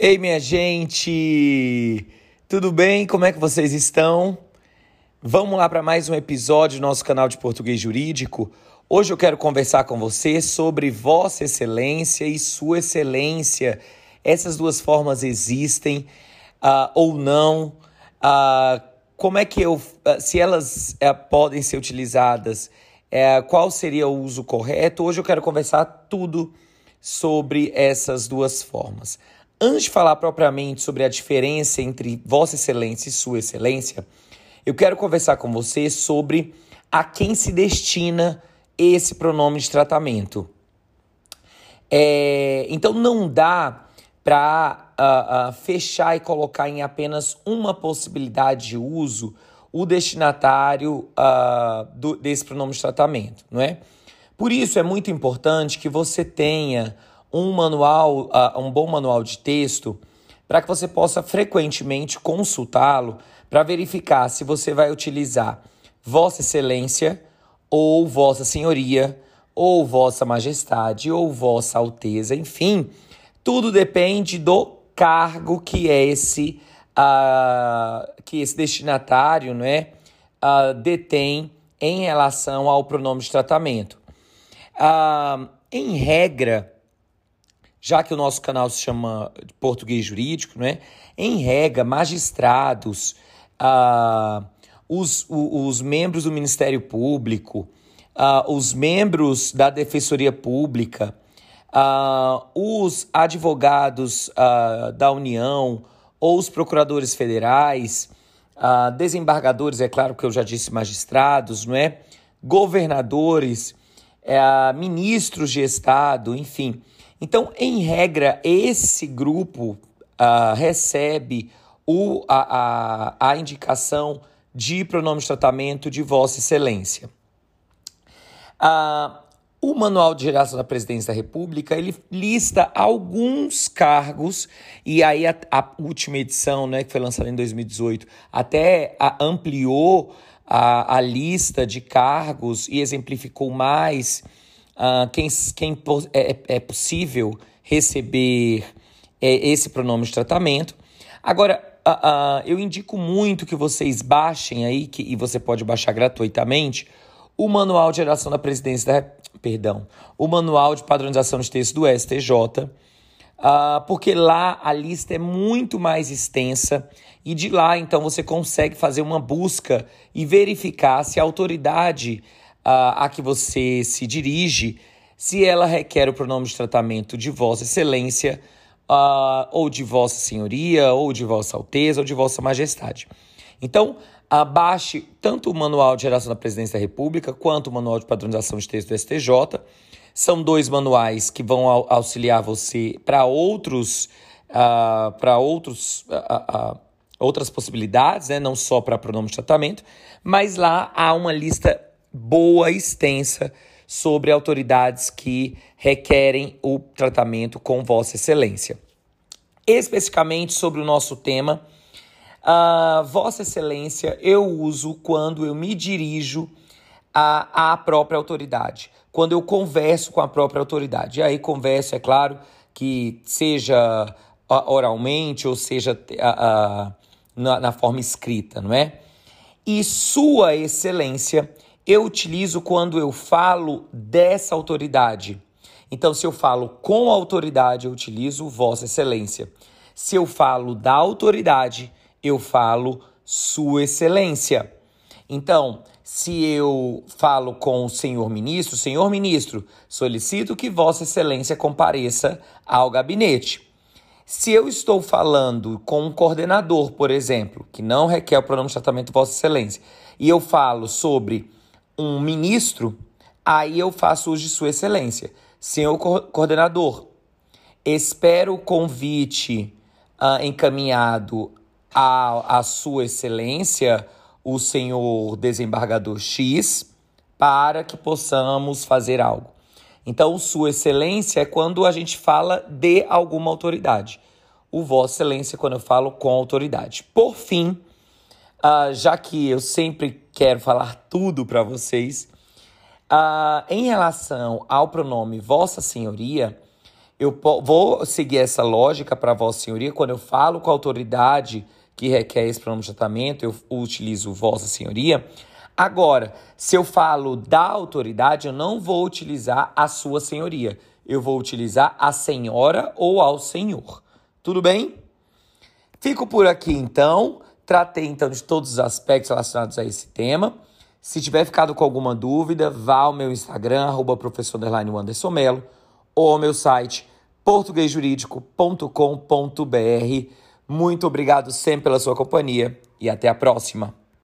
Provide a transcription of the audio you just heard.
Ei, minha gente! Tudo bem? Como é que vocês estão? Vamos lá para mais um episódio do nosso canal de Português Jurídico. Hoje eu quero conversar com você sobre Vossa Excelência e Sua Excelência. Essas duas formas existem uh, ou não? Uh, como é que eu. Uh, se elas podem ser utilizadas, qual seria o uso correto? Hoje eu quero conversar tudo sobre essas duas formas. Antes de falar propriamente sobre a diferença entre Vossa Excelência e Sua Excelência, eu quero conversar com você sobre a quem se destina esse pronome de tratamento. É, então não dá para uh, uh, fechar e colocar em apenas uma possibilidade de uso o destinatário uh, do, desse pronome de tratamento, não é? Por isso é muito importante que você tenha um manual, uh, um bom manual de texto, para que você possa frequentemente consultá-lo para verificar se você vai utilizar Vossa Excelência ou Vossa Senhoria ou Vossa Majestade ou Vossa Alteza, enfim, tudo depende do cargo que é esse uh, que esse destinatário, não é, uh, detém em relação ao pronome de tratamento. Uh, em regra, já que o nosso canal se chama português jurídico, né? em regra, magistrados, uh, os, os, membros do Ministério Público, uh, os membros da Defensoria Pública, uh, os advogados da União ou os procuradores federais, desembargadores, é claro que eu já disse magistrados, não é? governadores, eh, ministros de Estado, enfim então, em regra, esse grupo uh, recebe o, a, a, a indicação de pronome de tratamento de Vossa Excelência. Uh, o Manual de Geração da Presidência da República ele lista alguns cargos, e aí a, a última edição, né, que foi lançada em 2018, até a, ampliou a, a lista de cargos e exemplificou mais uh, quem, quem é, é, é possível receber é, esse pronome de tratamento. Agora, uh, uh, eu indico muito que vocês baixem aí, que, e você pode baixar gratuitamente, o Manual de Geração da Presidência da Perdão, o Manual de Padronização de Texto do STJ, uh, porque lá a lista é muito mais extensa e de lá então você consegue fazer uma busca e verificar se a autoridade uh, a que você se dirige, se ela requer o pronome de tratamento de Vossa Excelência, uh, ou de Vossa Senhoria, ou de Vossa Alteza, ou de Vossa Majestade. Então, abaixe tanto o Manual de Geração da Presidência da República quanto o Manual de Padronização de Texto do STJ. São dois manuais que vão auxiliar você para outros, uh, para outros, uh, uh, outras possibilidades, né? não só para pronome de tratamento, mas lá há uma lista boa, extensa, sobre autoridades que requerem o tratamento com Vossa Excelência. Especificamente sobre o nosso tema, Vossa Excelência eu uso quando eu me dirijo à, à própria autoridade, quando eu converso com a própria autoridade. E aí, converso, é claro, que seja oralmente ou seja na, na forma escrita, não é? E Sua Excelência eu utilizo quando eu falo dessa autoridade. Então, se eu falo com autoridade, eu utilizo Vossa Excelência. Se eu falo da autoridade, eu falo Sua Excelência. Então, se eu falo com o senhor ministro, senhor ministro, solicito que Vossa Excelência compareça ao gabinete. Se eu estou falando com um coordenador, por exemplo, que não requer o pronome de tratamento Vossa Excelência, e eu falo sobre um ministro, aí eu faço uso de Sua Excelência. Senhor coordenador, espero o convite uh, encaminhado à, à Sua Excelência, o senhor desembargador X, para que possamos fazer algo. Então, Sua Excelência é quando a gente fala de alguma autoridade. O Vossa Excelência, quando eu falo com autoridade. Por fim, uh, já que eu sempre quero falar tudo para vocês, uh, em relação ao pronome Vossa Senhoria, Eu vou seguir essa lógica para Vossa Senhoria quando eu falo com a autoridade que requer esse pronome de tratamento, eu utilizo Vossa Senhoria. Agora, se eu falo da autoridade, eu não vou utilizar a Sua Senhoria. Eu vou utilizar a senhora ou ao senhor. Tudo bem? Fico por aqui então. Tratei então de todos os aspectos relacionados a esse tema. Se tiver ficado com alguma dúvida, vá ao meu Instagram, arroba professor Anderson ou ao meu site portuguesjurídico.com.br. Muito obrigado sempre pela sua companhia e até a próxima.